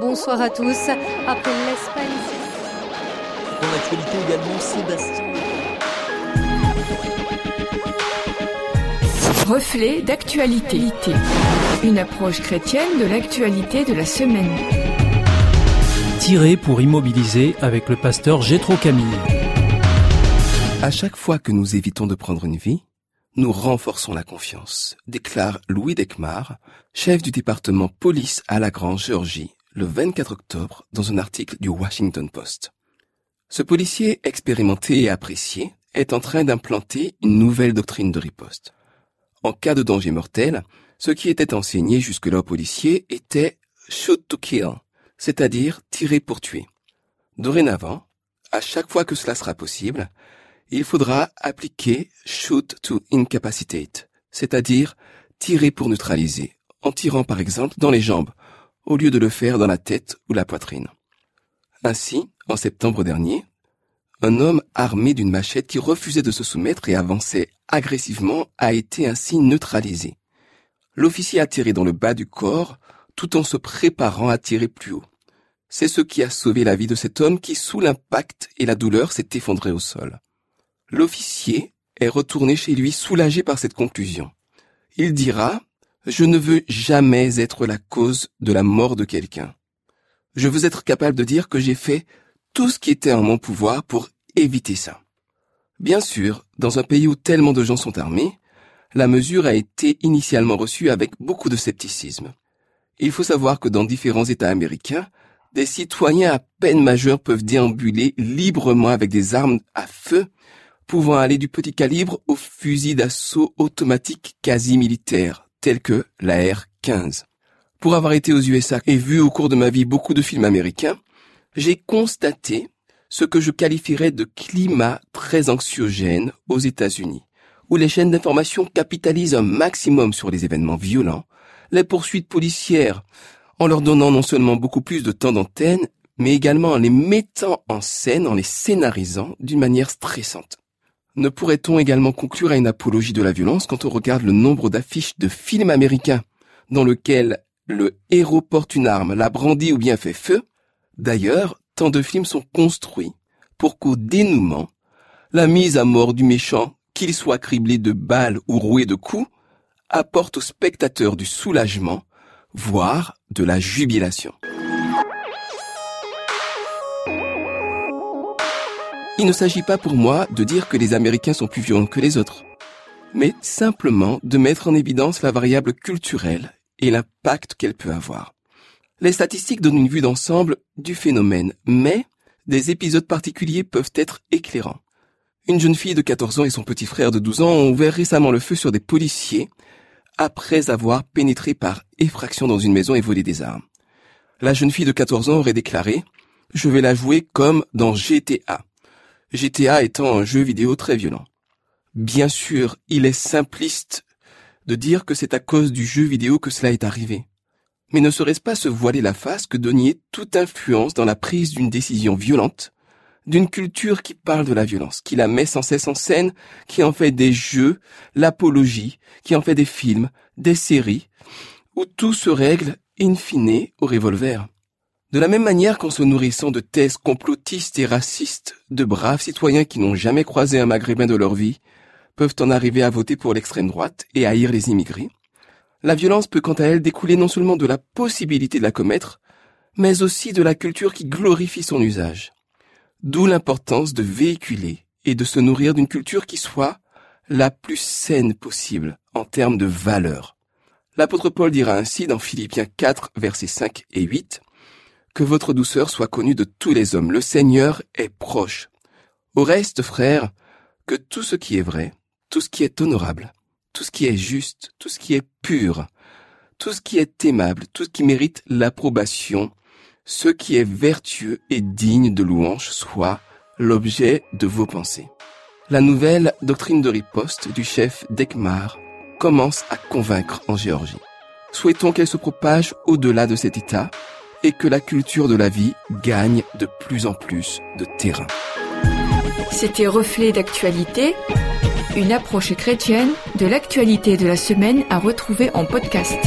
Bonsoir à tous. Après l'Espagne. Dans l'actualité également, Sébastien. Reflet d'actualité. Une approche chrétienne de l'actualité de la semaine. Tiré pour immobiliser avec le pasteur Gétro Camille. À chaque fois que nous évitons de prendre une vie, nous renforçons la confiance, déclare Louis Decmar, chef du département police à la Grande Géorgie, le 24 octobre dans un article du Washington Post. Ce policier expérimenté et apprécié est en train d'implanter une nouvelle doctrine de riposte. En cas de danger mortel, ce qui était enseigné jusque-là aux policiers était shoot to kill, c'est-à-dire tirer pour tuer. Dorénavant, à chaque fois que cela sera possible, il faudra appliquer shoot to incapacitate, c'est-à-dire tirer pour neutraliser, en tirant par exemple dans les jambes, au lieu de le faire dans la tête ou la poitrine. Ainsi, en septembre dernier, un homme armé d'une machette qui refusait de se soumettre et avançait agressivement a été ainsi neutralisé. L'officier a tiré dans le bas du corps tout en se préparant à tirer plus haut. C'est ce qui a sauvé la vie de cet homme qui, sous l'impact et la douleur, s'est effondré au sol. L'officier est retourné chez lui soulagé par cette conclusion. Il dira, je ne veux jamais être la cause de la mort de quelqu'un. Je veux être capable de dire que j'ai fait tout ce qui était en mon pouvoir pour éviter ça. Bien sûr, dans un pays où tellement de gens sont armés, la mesure a été initialement reçue avec beaucoup de scepticisme. Il faut savoir que dans différents États américains, des citoyens à peine majeurs peuvent déambuler librement avec des armes à feu pouvant aller du petit calibre au fusil d'assaut automatique quasi militaire, tel que la R-15. Pour avoir été aux USA et vu au cours de ma vie beaucoup de films américains, j'ai constaté ce que je qualifierais de climat très anxiogène aux États-Unis, où les chaînes d'information capitalisent un maximum sur les événements violents, les poursuites policières, en leur donnant non seulement beaucoup plus de temps d'antenne, mais également en les mettant en scène, en les scénarisant d'une manière stressante. Ne pourrait-on également conclure à une apologie de la violence quand on regarde le nombre d'affiches de films américains dans lesquels le héros porte une arme, la brandit ou bien fait feu? D'ailleurs, tant de films sont construits pour qu'au dénouement, la mise à mort du méchant, qu'il soit criblé de balles ou roué de coups, apporte au spectateur du soulagement, voire de la jubilation. Il ne s'agit pas pour moi de dire que les Américains sont plus violents que les autres, mais simplement de mettre en évidence la variable culturelle et l'impact qu'elle peut avoir. Les statistiques donnent une vue d'ensemble du phénomène, mais des épisodes particuliers peuvent être éclairants. Une jeune fille de 14 ans et son petit frère de 12 ans ont ouvert récemment le feu sur des policiers après avoir pénétré par effraction dans une maison et volé des armes. La jeune fille de 14 ans aurait déclaré ⁇ Je vais la jouer comme dans GTA ⁇ GTA étant un jeu vidéo très violent. Bien sûr, il est simpliste de dire que c'est à cause du jeu vidéo que cela est arrivé. Mais ne serait-ce pas se voiler la face que de nier toute influence dans la prise d'une décision violente, d'une culture qui parle de la violence, qui la met sans cesse en scène, qui en fait des jeux, l'apologie, qui en fait des films, des séries, où tout se règle in fine au revolver. De la même manière qu'en se nourrissant de thèses complotistes et racistes, de braves citoyens qui n'ont jamais croisé un maghrébin de leur vie peuvent en arriver à voter pour l'extrême droite et haïr les immigrés, la violence peut quant à elle découler non seulement de la possibilité de la commettre, mais aussi de la culture qui glorifie son usage. D'où l'importance de véhiculer et de se nourrir d'une culture qui soit la plus saine possible en termes de valeurs. L'apôtre Paul dira ainsi dans Philippiens 4, versets 5 et 8, que votre douceur soit connue de tous les hommes. Le Seigneur est proche. Au reste, frères, que tout ce qui est vrai, tout ce qui est honorable, tout ce qui est juste, tout ce qui est pur, tout ce qui est aimable, tout ce qui mérite l'approbation, ce qui est vertueux et digne de louange soit l'objet de vos pensées. La nouvelle doctrine de riposte du chef Dekmar commence à convaincre en Géorgie. Souhaitons qu'elle se propage au-delà de cet état et que la culture de la vie gagne de plus en plus de terrain. C'était Reflet d'actualité, une approche chrétienne de l'actualité de la semaine à retrouver en podcast.